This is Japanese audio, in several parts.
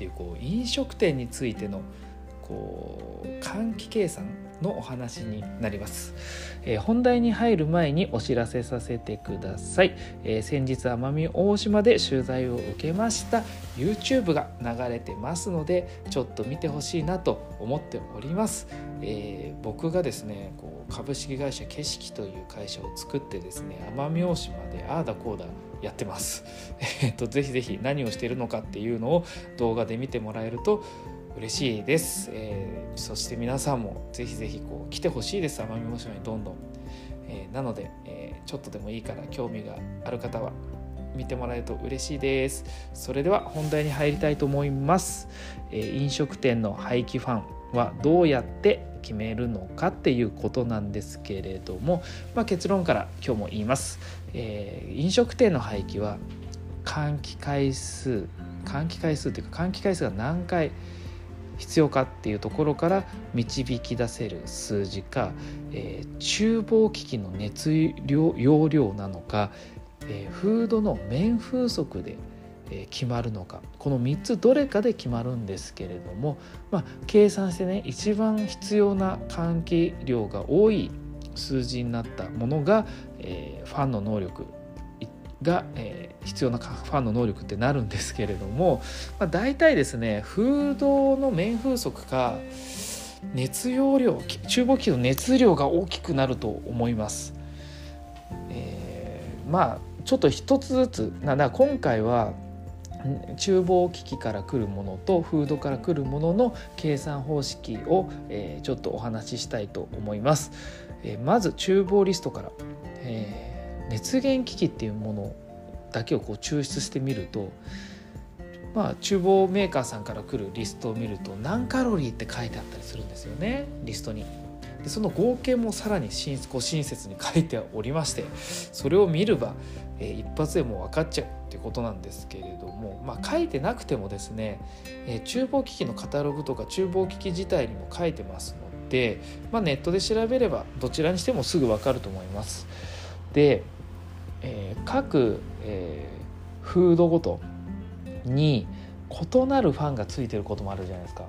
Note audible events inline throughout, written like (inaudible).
っていうこう飲食店についてのこう換気計算のお話になります、えー、本題に入る前にお知らせさせてください、えー、先日奄美大島で取材を受けました。YouTube が流れてますのでちょっと見てほしいなと思っております、えー、僕がですねこう株式会社景色という会社を作ってですね奄美大島でああだこうだやってます。(laughs) えっと、ぜひぜひ何をしているのかっていうのを動画で見てもらえると嬉しいです、えー、そして皆さんもぜひぜひこう来てほしいです。奄美大島にどんどん、えー、なので、えー、ちょっとでもいいから興味がある方は見てもらえると嬉しいです。それでは本題に入りたいと思います、え飲食店の廃棄ファンはどうやって決めるのかっていうことなんですけれども、まあ、結論から今日も言います、えー、飲食店の廃棄は換気回数換気回数というか換気回数が何回必要かっていうところから導き出せる数字か、えー、厨房機器の熱量容量なのか、えー、フードの面風速で決まるのかこの3つどれかで決まるんですけれども、まあ、計算してね一番必要な換気量が多い数字になったものが、えー、ファンの能力が、えー、必要なファンの能力ってなるんですけれども、まあ、大体ですね風洞の面風速か熱容量厨房機の熱量が大きくなると思います。えー、まあちょっと一つずつなだ今回は厨房機器から来るものとフードから来るものの計算方式を、えー、ちょっとお話ししたいと思います。えー、まず厨房リストから、えー、熱源機器っていうものだけをこう抽出してみるとまあ厨房メーカーさんから来るリストを見ると何カロリーって書いてあったりするんですよねリストに。でその合計もさらにご親切に書いておりましてそれを見れば、え、一発でもう分かっちゃうってことなんですけれども、まあ、書いてなくてもですね、えー、厨房機器のカタログとか厨房機器自体にも書いてますので、まあ、ネットで調べればどちらにしてもすぐ分かると思います。で、えー、各、えー、フードごとに異なるファンがついてることもあるじゃないですか。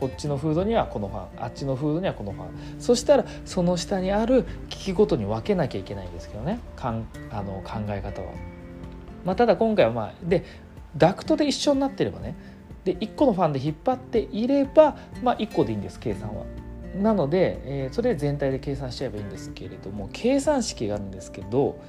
こっちのフードにはこのファンあっちのフードにはこのファンそしたらその下にある機器ごとに分けなきゃいけないんですけどねかんあの考え方は。まあ、ただ今回はまあでダクトで一緒になってればねで1個のファンで引っ張っていれば、まあ、1個でいいんです計算は。なので、えー、それ全体で計算しちゃえばいいんですけれども計算式があるんですけど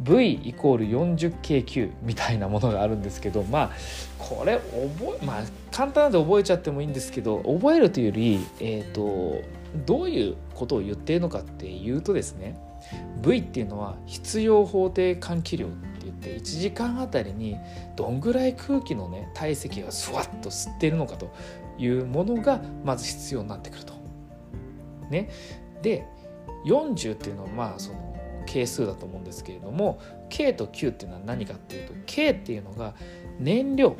V イコール 40KQ みたいなものがあるんですけどまあこれ覚えまあ簡単なんで覚えちゃってもいいんですけど覚えるというより、えーと、どういうことを言っているのかっていうとですね V っていうのは必要法定換気量って言って1時間あたりにどんぐらい空気のね体積がスワッと吸っているのかというものがまず必要になってくると。ね、で40っていうのはまあその係数だと思うんですけれども K と Q っていうのは何かっていうと K っていうのが燃料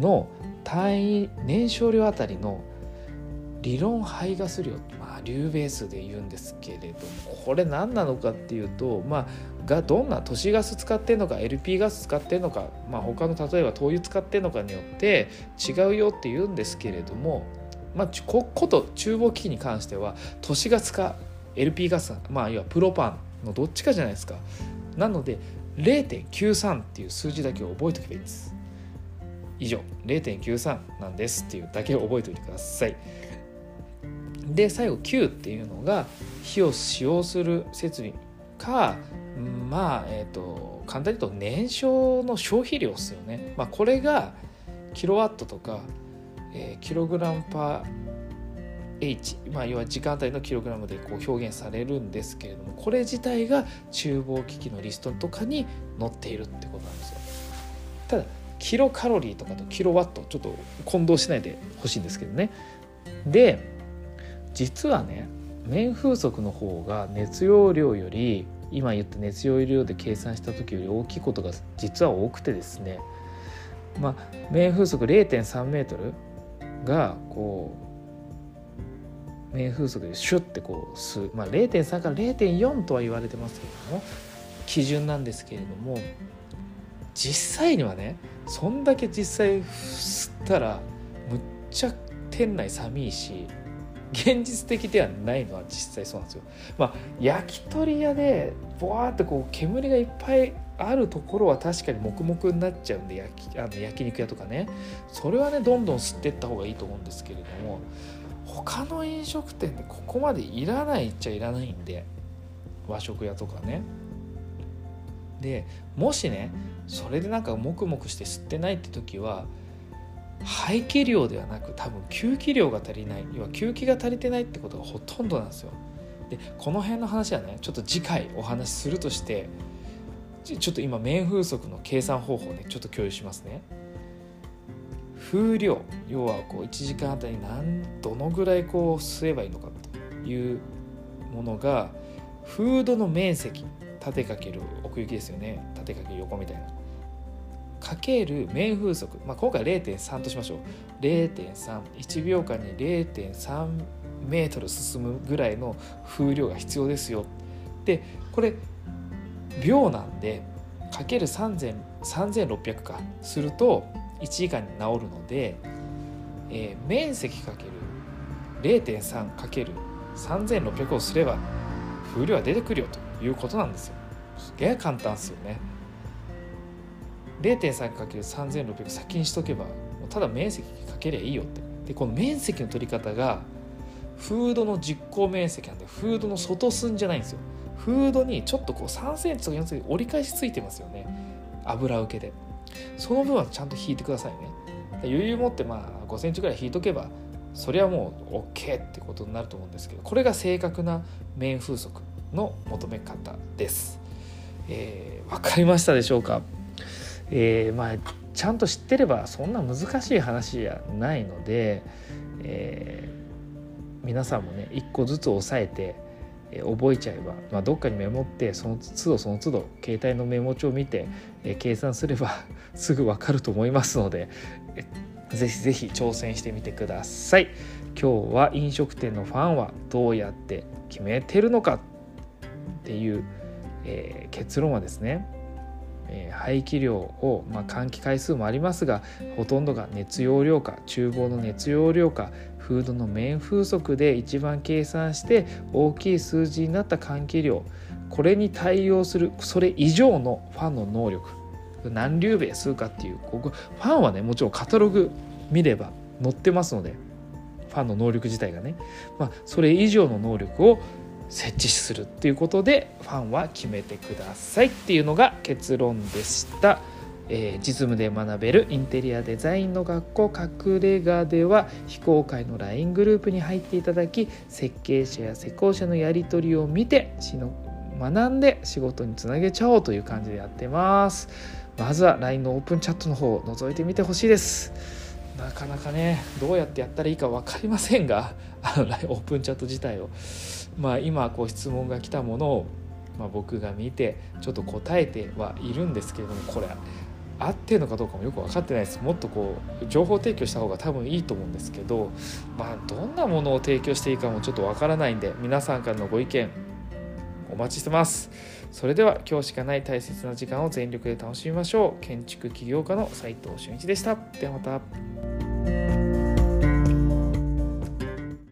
の単位燃焼量あたりの理論排ガス量まあ流ベースで言うんですけれどもこれ何なのかっていうとまあがどんな都市ガス使ってんのか LP ガス使ってんのか、まあ、他の例えば灯油使ってんのかによって違うよって言うんですけれども、まあ、ここと厨房機器に関しては都市ガスか LP ガスまあ要はプロパンのどっちかじゃないですか。なので0.93っていう数字だけを覚えておけばいいんです。以上0.93なんですっていうだけを覚えておいてください。で最後9っていうのが火を使用する設備かまあえっ、ー、と簡単に言うと燃焼の消費量ですよね、まあ、これがキロワットとか、えー、キログラムパー H、まあ、要は時間帯のキログラムでこう表現されるんですけれどもこれ自体が厨房機器のリストとかに載っているってことなんですよ。ただキロカロリーとかとキロワットちょっと混同しないでほしいんですけどねで実はね面風速の方が熱容量より今言った熱容量で計算した時より大きいことが実は多くてですねまあ面風速0.3メートルがこう面風速でシュッてこう吸う、まあ、0.3から0.4とは言われてますけれども基準なんですけれども実際にはねそんだけ実際吸ったらむっちゃ店内寒いし現実的ではないのは実際そうなんですよ。まあ、焼き鳥屋でボワーってこう煙がいっぱいあるところは確かに黙々になっちゃうんで焼きあの焼肉屋とかねそれはねどんどん吸ってった方がいいと思うんですけれども他の飲食店でここまでいらないっちゃいらないんで和食屋とかね。でもしねそれでなんか黙々して吸ってないって時は排気量ではなく多分吸気量が足りない要は吸気が足りてないってことがほとんどなんですよ。でこの辺の話はねちょっと次回お話しするとしてちょっと今面風速の計算方法ねちょっと共有しますね。風量要はこう1時間あたり何どのぐらいこう吸えばいいのかというものがフードの面積縦かける奥行きですよね。縦かける横みたいな。かける面風速、まあ、今回0.3としましょう。0.31秒間に0.3メートル進むぐらいの風量が必要ですよ。でこれ秒なんでかける3600か。すると1時間に治るので、えー、面積かける。0.3かける。3600をすれば風量は出てくるよということなんですよ。すげえ簡単ですよね。0.3×3600 先にしとけばただ面積かけりゃいいよって。でこの面積の取り方がフードの実行面積なんでフードの外寸じゃないんですよ。フードにちょっとこう3センチとか4センチ折り返しついてますよね。油受けで。その分はちゃんと引いてくださいね。余裕持ってまあ5センチぐらい引いとけばそれはもう OK ってことになると思うんですけどこれが正確な面風速の求め方です、えー、分かりましたでしょうか？えー、まあちゃんと知ってればそんな難しい話じゃないので、えー、皆さんもね一個ずつ押さえて、覚えちゃえば、まあ、どっかにメモってその都度その都度携帯のメモ帳を見て、え、計算すれば (laughs) すぐ分かると思いますので、え、ぜひぜひ挑戦してみてください。今日は飲食店のファンはどうやって決めてるのかっていう、えー、結論はですねえ排気量を、まあ、換気回数もありますがほとんどが熱容量か厨房の熱容量かフードの面風速で一番計算して大きい数字になった換気量。これに対応するそれ以上のファンの能力。何流米数かっていうここファンはねもちろんカタログ見れば載ってますのでファンの能力自体がね、まあ、それ以上の能力を設置するっていうことでファンは決めてくださいっていうのが結論でした。えー、実務で学べるインテリアデザインの学校隠れ家では非公開の LINE グループに入っていただき設計者や施工者のやり取りを見て学んで仕事につなげちゃおうという感じでやってますまずは LINE のオープンチャットの方を覗いてみてほしいですなかなかねどうやってやったらいいか分かりませんがあのオープンチャット自体をまあ、今こう質問が来たものを、まあ、僕が見てちょっと答えてはいるんですけれどもこれ合ってるのかどうかもよく分かってないです。もっとこう情報提供した方が多分いいと思うんですけど、まあ、どんなものを提供していいかもちょっと分からないんで皆さんからのご意見お待ちしてます。それでは今日しかない大切な時間を全力で楽しみましょう。建築起業家の斉藤俊一でした。ではまた。